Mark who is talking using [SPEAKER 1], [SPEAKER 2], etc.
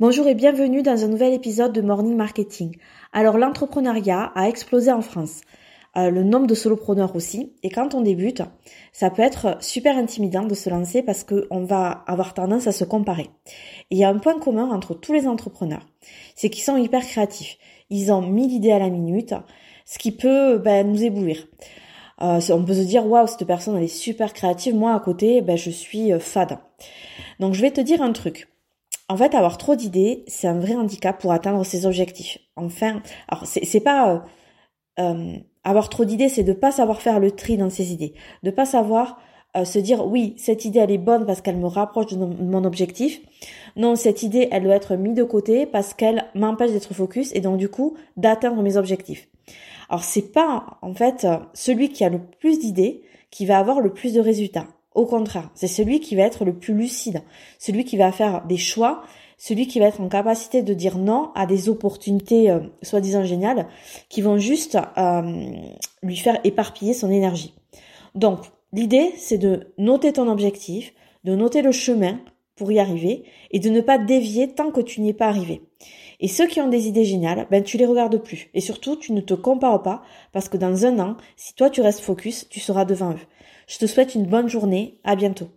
[SPEAKER 1] Bonjour et bienvenue dans un nouvel épisode de Morning Marketing. Alors l'entrepreneuriat a explosé en France. Euh, le nombre de solopreneurs aussi. Et quand on débute, ça peut être super intimidant de se lancer parce qu'on va avoir tendance à se comparer. Et il y a un point commun entre tous les entrepreneurs, c'est qu'ils sont hyper créatifs. Ils ont mille idées à la minute, ce qui peut ben, nous éblouir. Euh, on peut se dire waouh cette personne elle est super créative, moi à côté ben, je suis euh, fade. Donc je vais te dire un truc. En fait, avoir trop d'idées, c'est un vrai handicap pour atteindre ses objectifs. Enfin, alors c'est pas euh, euh, avoir trop d'idées, c'est de pas savoir faire le tri dans ses idées, de pas savoir euh, se dire oui cette idée elle est bonne parce qu'elle me rapproche de mon objectif. Non, cette idée elle doit être mise de côté parce qu'elle m'empêche d'être focus et donc du coup d'atteindre mes objectifs. Alors c'est pas en fait celui qui a le plus d'idées qui va avoir le plus de résultats. Au contraire, c'est celui qui va être le plus lucide, celui qui va faire des choix, celui qui va être en capacité de dire non à des opportunités euh, soi-disant géniales qui vont juste euh, lui faire éparpiller son énergie. Donc, l'idée, c'est de noter ton objectif, de noter le chemin pour y arriver et de ne pas dévier tant que tu n'y es pas arrivé. Et ceux qui ont des idées géniales, ben tu les regardes plus. Et surtout, tu ne te compares pas parce que dans un an, si toi tu restes focus, tu seras devant eux. Je te souhaite une bonne journée. À bientôt.